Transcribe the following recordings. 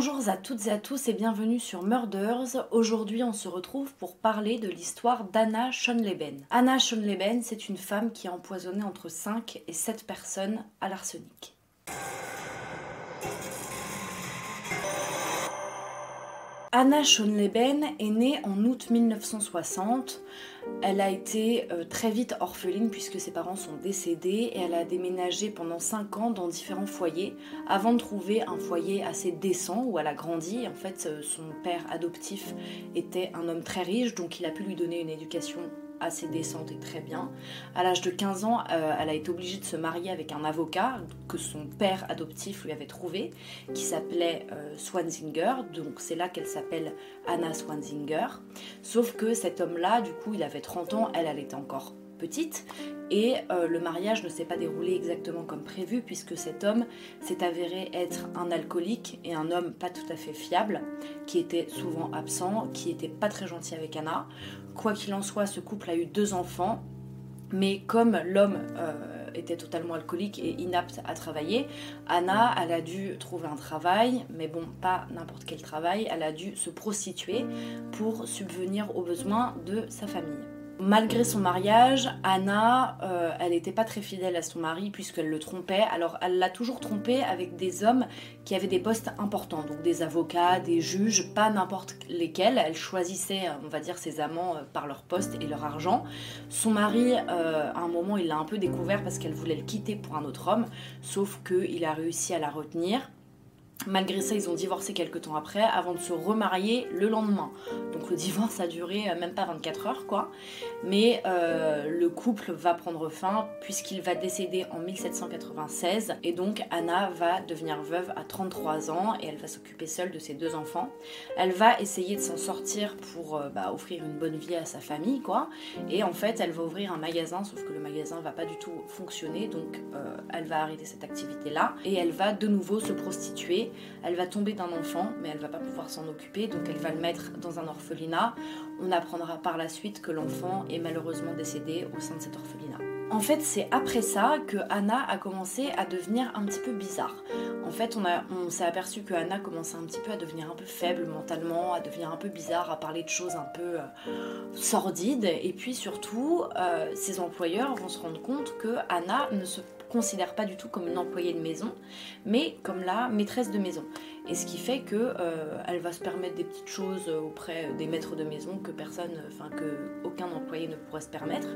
Bonjour à toutes et à tous et bienvenue sur Murders. Aujourd'hui, on se retrouve pour parler de l'histoire d'Anna Schonleben. Anna Schonleben, c'est une femme qui a empoisonné entre 5 et 7 personnes à l'arsenic. Anna Schonleben est née en août 1960. Elle a été euh, très vite orpheline puisque ses parents sont décédés et elle a déménagé pendant 5 ans dans différents foyers avant de trouver un foyer assez décent où elle a grandi. En fait, euh, son père adoptif était un homme très riche donc il a pu lui donner une éducation assez décente et très bien. À l'âge de 15 ans, euh, elle a été obligée de se marier avec un avocat que son père adoptif lui avait trouvé, qui s'appelait euh, Swanzinger. Donc c'est là qu'elle s'appelle Anna Swanzinger. Sauf que cet homme-là, du coup, il avait 30 ans, elle, elle était encore petite et euh, le mariage ne s'est pas déroulé exactement comme prévu puisque cet homme s'est avéré être un alcoolique et un homme pas tout à fait fiable qui était souvent absent, qui était pas très gentil avec Anna. Quoi qu'il en soit, ce couple a eu deux enfants mais comme l'homme euh, était totalement alcoolique et inapte à travailler, Anna, elle a dû trouver un travail, mais bon, pas n'importe quel travail, elle a dû se prostituer pour subvenir aux besoins de sa famille. Malgré son mariage, Anna, euh, elle n'était pas très fidèle à son mari puisqu'elle le trompait. Alors elle l'a toujours trompé avec des hommes qui avaient des postes importants, donc des avocats, des juges, pas n'importe lesquels. Elle choisissait, on va dire, ses amants euh, par leur poste et leur argent. Son mari, euh, à un moment, il l'a un peu découvert parce qu'elle voulait le quitter pour un autre homme, sauf qu'il a réussi à la retenir. Malgré ça, ils ont divorcé quelques temps après, avant de se remarier le lendemain. Donc le divorce a duré euh, même pas 24 heures, quoi. Mais euh, le couple va prendre fin puisqu'il va décéder en 1796. Et donc Anna va devenir veuve à 33 ans et elle va s'occuper seule de ses deux enfants. Elle va essayer de s'en sortir pour euh, bah, offrir une bonne vie à sa famille, quoi. Et en fait, elle va ouvrir un magasin, sauf que le magasin va pas du tout fonctionner. Donc elle va arrêter cette activité-là. Et elle va de nouveau se prostituer elle va tomber d'un enfant, mais elle va pas pouvoir s'en occuper, donc elle va le mettre dans un orphelinat. On apprendra par la suite que l'enfant est malheureusement décédé au sein de cet orphelinat. En fait, c'est après ça que Anna a commencé à devenir un petit peu bizarre. En fait, on, s'est aperçu que Anna commençait un petit peu à devenir un peu faible mentalement, à devenir un peu bizarre, à parler de choses un peu euh, sordides. Et puis surtout, euh, ses employeurs vont se rendre compte que Anna ne se considère pas du tout comme une employée de maison, mais comme la maîtresse de maison. Et ce qui fait que euh, elle va se permettre des petites choses auprès des maîtres de maison que personne, enfin que aucun employé ne pourrait se permettre,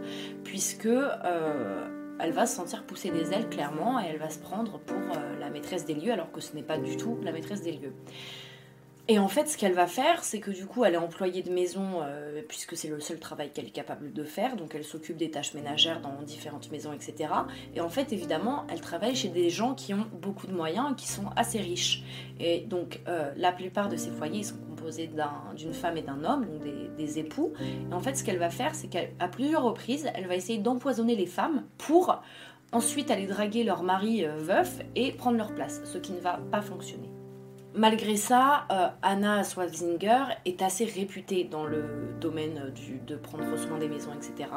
puisque euh, elle va se sentir pousser des ailes clairement et elle va se prendre pour euh, la maîtresse des lieux alors que ce n'est pas du tout la maîtresse des lieux. Et en fait, ce qu'elle va faire, c'est que du coup, elle est employée de maison, euh, puisque c'est le seul travail qu'elle est capable de faire, donc elle s'occupe des tâches ménagères dans différentes maisons, etc. Et en fait, évidemment, elle travaille chez des gens qui ont beaucoup de moyens, qui sont assez riches. Et donc, euh, la plupart de ces foyers sont composés d'une femme et d'un homme, donc des, époux. Et en fait, ce qu'elle va faire, c'est qu'à plusieurs reprises, elle va essayer d'empoisonner les femmes pour ensuite aller draguer leur mari euh, veuf et prendre leur place, ce qui ne va pas fonctionner. Malgré ça, euh, Anna Swalzinger est assez réputée dans le domaine de prendre soin des maisons, etc.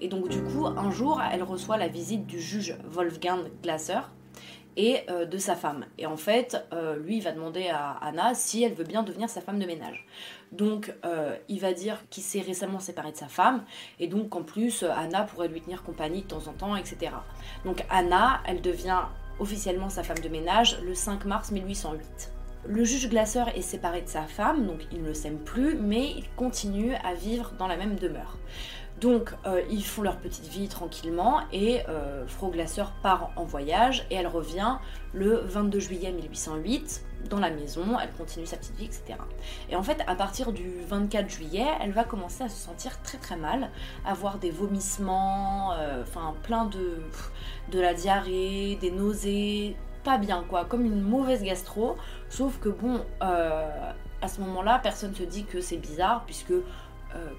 Et donc du coup, un jour, elle reçoit la visite du juge Wolfgang Glasser et euh, de sa femme. Et en fait, euh, lui, il va demander à Anna si elle veut bien devenir sa femme de ménage. Donc, il va dire qu'il s'est récemment séparé de sa femme, et donc en plus, Anna pourrait lui tenir compagnie de temps en temps, etc. Donc Anna, elle devient officiellement sa femme de ménage le 5 mars 1808. Le juge glaceur est séparé de sa femme, donc il ne s'aime plus, mais il continue à vivre dans la même demeure. Donc euh, ils font leur petite vie tranquillement et euh, Frau Glaceur part en voyage et elle revient le 22 juillet 1808 dans la maison, elle continue sa petite vie, etc. Et en fait, à partir du 24 juillet, elle va commencer à se sentir très très mal, avoir des vomissements, euh, enfin plein de la diarrhée, des nausées, bien, quoi, comme une mauvaise gastro. Sauf que bon, euh, à ce moment-là, personne se dit que c'est bizarre, puisque euh,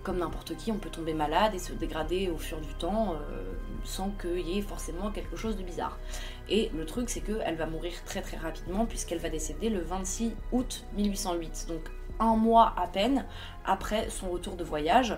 comme n'importe qui, on peut tomber malade et se dégrader au fur du temps euh, sans qu'il y ait forcément quelque chose de bizarre. Et le truc, c'est qu'elle va mourir très très rapidement, puisqu'elle va décéder le 26 août 1808, donc un mois à peine après son retour de voyage.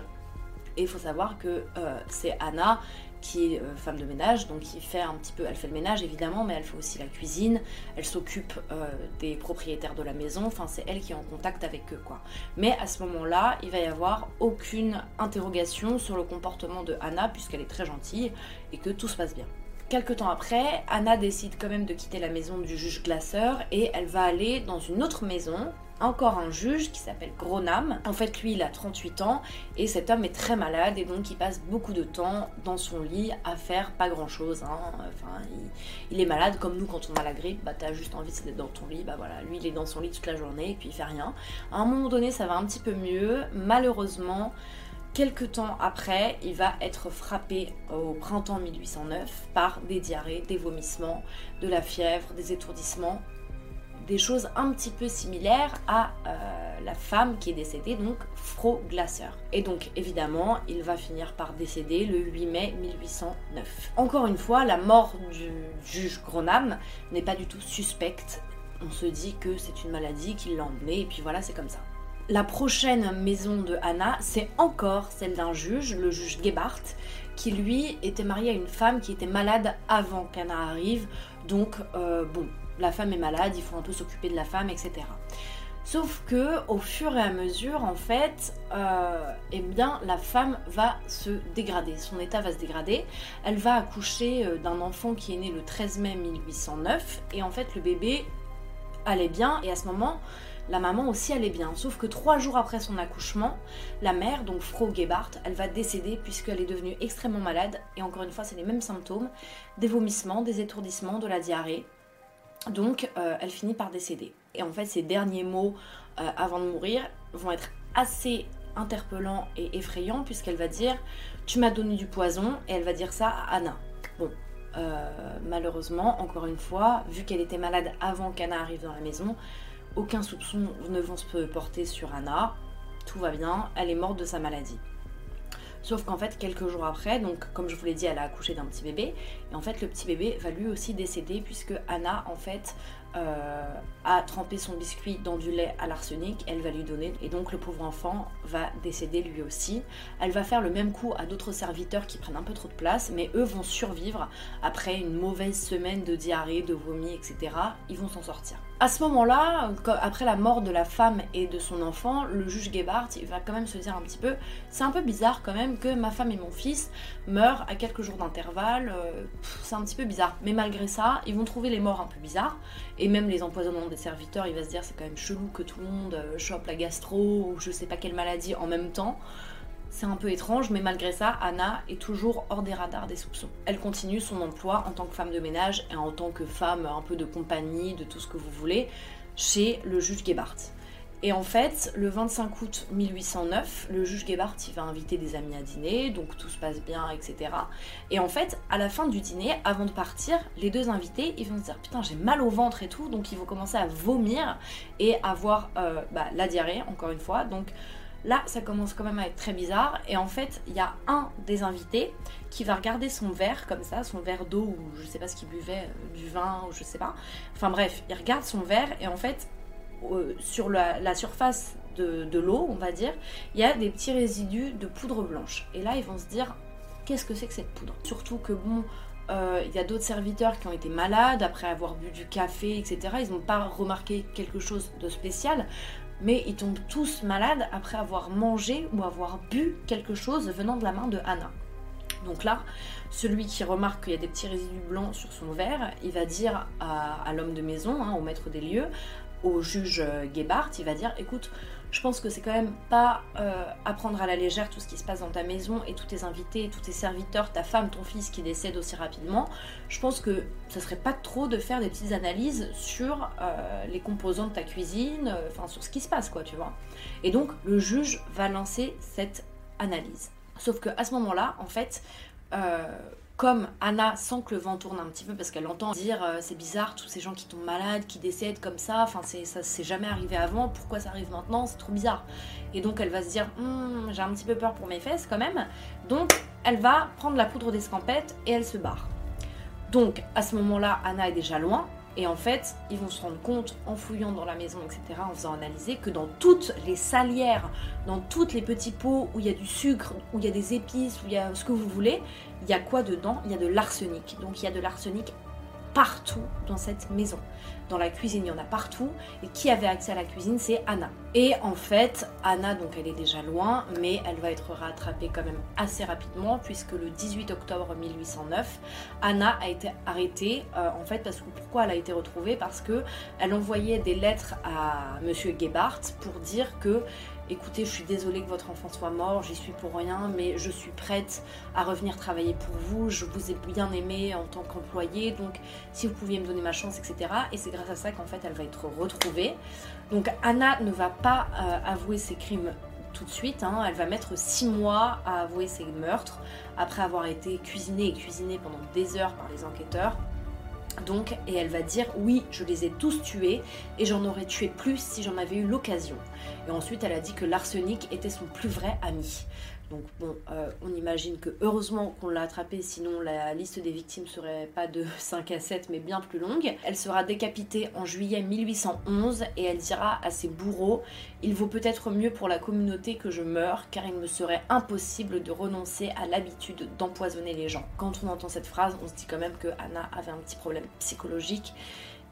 Et faut savoir que c'est Anna qui est euh, femme de ménage, donc qui fait un petit peu, elle fait le ménage évidemment, mais elle fait aussi la cuisine, elle s'occupe euh, des propriétaires de la maison, enfin c'est elle qui est en contact avec eux quoi. Mais à ce moment-là, il va y avoir aucune interrogation sur le comportement de Anna puisqu'elle est très gentille et que tout se passe bien. Quelque temps après, Anna décide quand même de quitter la maison du juge glaceur et elle va aller dans une autre maison encore un juge qui s'appelle Gronam. En fait, lui, il a 38 ans et cet homme est très malade et donc il passe beaucoup de temps dans son lit à faire pas grand chose. Hein. Il, est malade comme nous quand on a la grippe, bah t'as juste envie d'être dans ton lit, bah voilà, lui il est dans son lit toute la journée et puis il fait rien. À un moment donné, ça va un petit peu mieux. Malheureusement, Quelques temps après, il va être frappé au printemps 1809 par des diarrhées, des vomissements, de la fièvre, des étourdissements des choses un petit peu similaires à euh, la femme qui est décédée, donc Fro Glaser. Et donc évidemment, il va finir par décéder le 8 mai 1809. Encore une fois, la mort du juge Gronam n'est pas du tout suspecte. On se dit que c'est une maladie qui l'a emmené, et puis voilà, c'est comme ça. La prochaine maison de Anna, c'est encore celle d'un juge, le juge Gebhardt, qui lui était marié à une femme qui était malade avant qu'Anna arrive. Donc, euh, bon, la femme est malade, il faut un peu s'occuper de la femme, etc. Sauf que au fur et à mesure, en fait, euh, eh bien, la femme va se dégrader, son état va se dégrader. Elle va accoucher euh, d'un enfant qui est né le 13 mai 1809, et en fait, le bébé allait bien, et à ce moment, la maman aussi allait bien. Sauf que trois jours après son accouchement, la mère, donc Frau Gebhardt, elle va décéder puisqu'elle est devenue extrêmement malade, et encore une fois, c'est les mêmes symptômes des vomissements, des étourdissements, de la diarrhée. Donc euh, elle finit par décéder. Et en fait ses derniers mots euh, avant de mourir vont être assez interpellants et effrayants puisqu'elle va dire tu m'as donné du poison et elle va dire ça à Anna. Bon, euh, malheureusement, encore une fois, vu qu'elle était malade avant qu'Anna arrive dans la maison, aucun soupçon ne vont se porter sur Anna. Tout va bien, elle est morte de sa maladie. Sauf qu'en fait, quelques jours après, donc comme je vous l'ai dit, elle a accouché d'un petit bébé. Et en fait, le petit bébé va lui aussi décéder puisque Anna, en fait, euh, a trempé son biscuit dans du lait à l'arsenic, elle va lui donner, et donc le pauvre enfant va décéder lui aussi. Elle va faire le même coup à d'autres serviteurs qui prennent un peu trop de place, mais eux vont survivre après une mauvaise semaine de diarrhée, de vomi, etc. Ils vont s'en sortir. À ce moment-là, après la mort de la femme et de son enfant, le juge Gebhardt va quand même se dire un petit peu c'est un peu bizarre quand même que ma femme et mon fils meurent à quelques jours d'intervalle. Euh, c'est un petit peu bizarre. Mais malgré ça, ils vont trouver les morts un peu bizarres. Et même les empoisonnements des serviteurs, il va se dire c'est quand même chelou que tout le monde euh, chope la gastro ou je sais pas quelle maladie en même temps. C'est un peu étrange, mais malgré ça, Anna est toujours hors des radars des soupçons. Elle continue son emploi en tant que femme de ménage et en tant que femme un peu de compagnie, de tout ce que vous voulez, chez le juge Gebhardt. Et en fait, le 25 août 1809, le juge Gebhardt il va inviter des amis à dîner, donc tout se passe bien, etc. Et en fait, à la fin du dîner, avant de partir, les deux invités, ils vont se dire putain j'ai mal au ventre et tout, donc ils vont commencer à vomir et avoir euh, bah, la diarrhée, encore une fois. Donc Là, ça commence quand même à être très bizarre. Et en fait, il y a un des invités qui va regarder son verre comme ça, son verre d'eau ou je sais pas ce qu'il buvait, euh, du vin ou je sais pas. Enfin bref, il regarde son verre et en fait, sur la, surface de, l'eau, on va dire, il y a des petits résidus de poudre blanche. Et là, ils vont se dire, qu'est-ce que c'est que cette poudre? Surtout que bon, euh, il y a d'autres serviteurs qui ont été malades après avoir bu du café, etc. Ils n'ont pas remarqué quelque chose de spécial mais ils tombent tous malades après avoir mangé ou avoir bu quelque chose venant de la main de Anna. Donc là, celui qui remarque qu'il y a des petits résidus blancs sur son verre, il va dire à, l'homme de maison, hein, au maître des lieux, au juge Gebhardt, il va dire écoute, je pense que c'est quand même pas euh, à prendre à la légère tout ce qui se passe dans ta maison et tous tes invités, tous tes serviteurs, ta femme, ton fils qui décèdent aussi rapidement. Je pense que ça serait pas trop de faire des petites analyses sur euh, les composants de ta cuisine, euh, enfin sur ce qui se passe, quoi, tu vois. Et donc le juge va lancer cette analyse. Sauf que à ce moment-là, en fait, comme Anna sent que le vent tourne un petit peu parce qu'elle entend dire euh, c'est bizarre tous ces gens qui tombent malades, qui décèdent comme ça, enfin c'est ça s'est jamais arrivé avant, pourquoi ça arrive maintenant, c'est trop bizarre. Et donc elle va se dire hum, j'ai un petit peu peur pour mes fesses quand même, donc elle va prendre la poudre d'escampette et elle se barre. Donc à ce moment-là, Anna est déjà loin, Et en fait, ils vont se rendre compte en fouillant dans la maison, etc., en faisant analyser, que dans toutes les salières, dans toutes les petits pots où il y a du sucre, où il y a des épices, où il y a ce que vous voulez, il y a quoi dedans? Il y a de l'arsenic. Donc il y a de l'arsenic partout dans cette maison. Dans la cuisine, il y en a partout. Et qui avait accès à la cuisine C'est Anna. Et en fait, Anna, donc elle est déjà loin, mais elle va être rattrapée quand même assez rapidement, puisque le 18 octobre 1809, Anna a été arrêtée. Euh, en fait, parce que pourquoi elle a été retrouvée? Parce que elle envoyait des lettres à Monsieur Gebhardt pour dire que écoutez, je suis désolée que votre enfant soit mort, j'y suis pour rien, mais je suis prête à revenir travailler pour vous, je vous ai bien aimé en tant qu'employée, donc si vous pouviez me donner ma chance, etc. Et c'est grâce à ça qu'en fait elle va être retrouvée. Donc Anna ne va pas euh, avouer ses crimes tout de suite, hein. elle va mettre six mois à avouer ses meurtres, après avoir été cuisinée et cuisinée pendant des heures par les enquêteurs. Donc, et elle va dire oui, je les ai tous tués et j'en aurais tué plus si j'en avais eu l'occasion. Et ensuite, elle a dit que l'arsenic était son plus vrai ami. Donc bon, euh, on imagine que heureusement qu'on l'a attrapée, sinon la liste des victimes serait pas de 5 à 7 mais bien plus longue. Elle sera décapitée en juillet 1811 et elle dira à ses bourreaux Il vaut peut-être mieux pour la communauté que je meure car il me serait impossible de renoncer à l'habitude d'empoisonner les gens. Quand on entend cette phrase, on se dit quand même que Anna avait un petit problème psychologique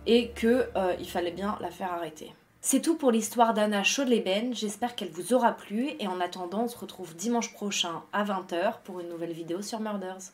et qu'il euh, fallait bien la faire arrêter. C'est tout pour l'histoire d'Anna Chaudleben, j'espère qu'elle vous aura plu et en attendant on se retrouve dimanche prochain à 20h pour une nouvelle vidéo sur Murders.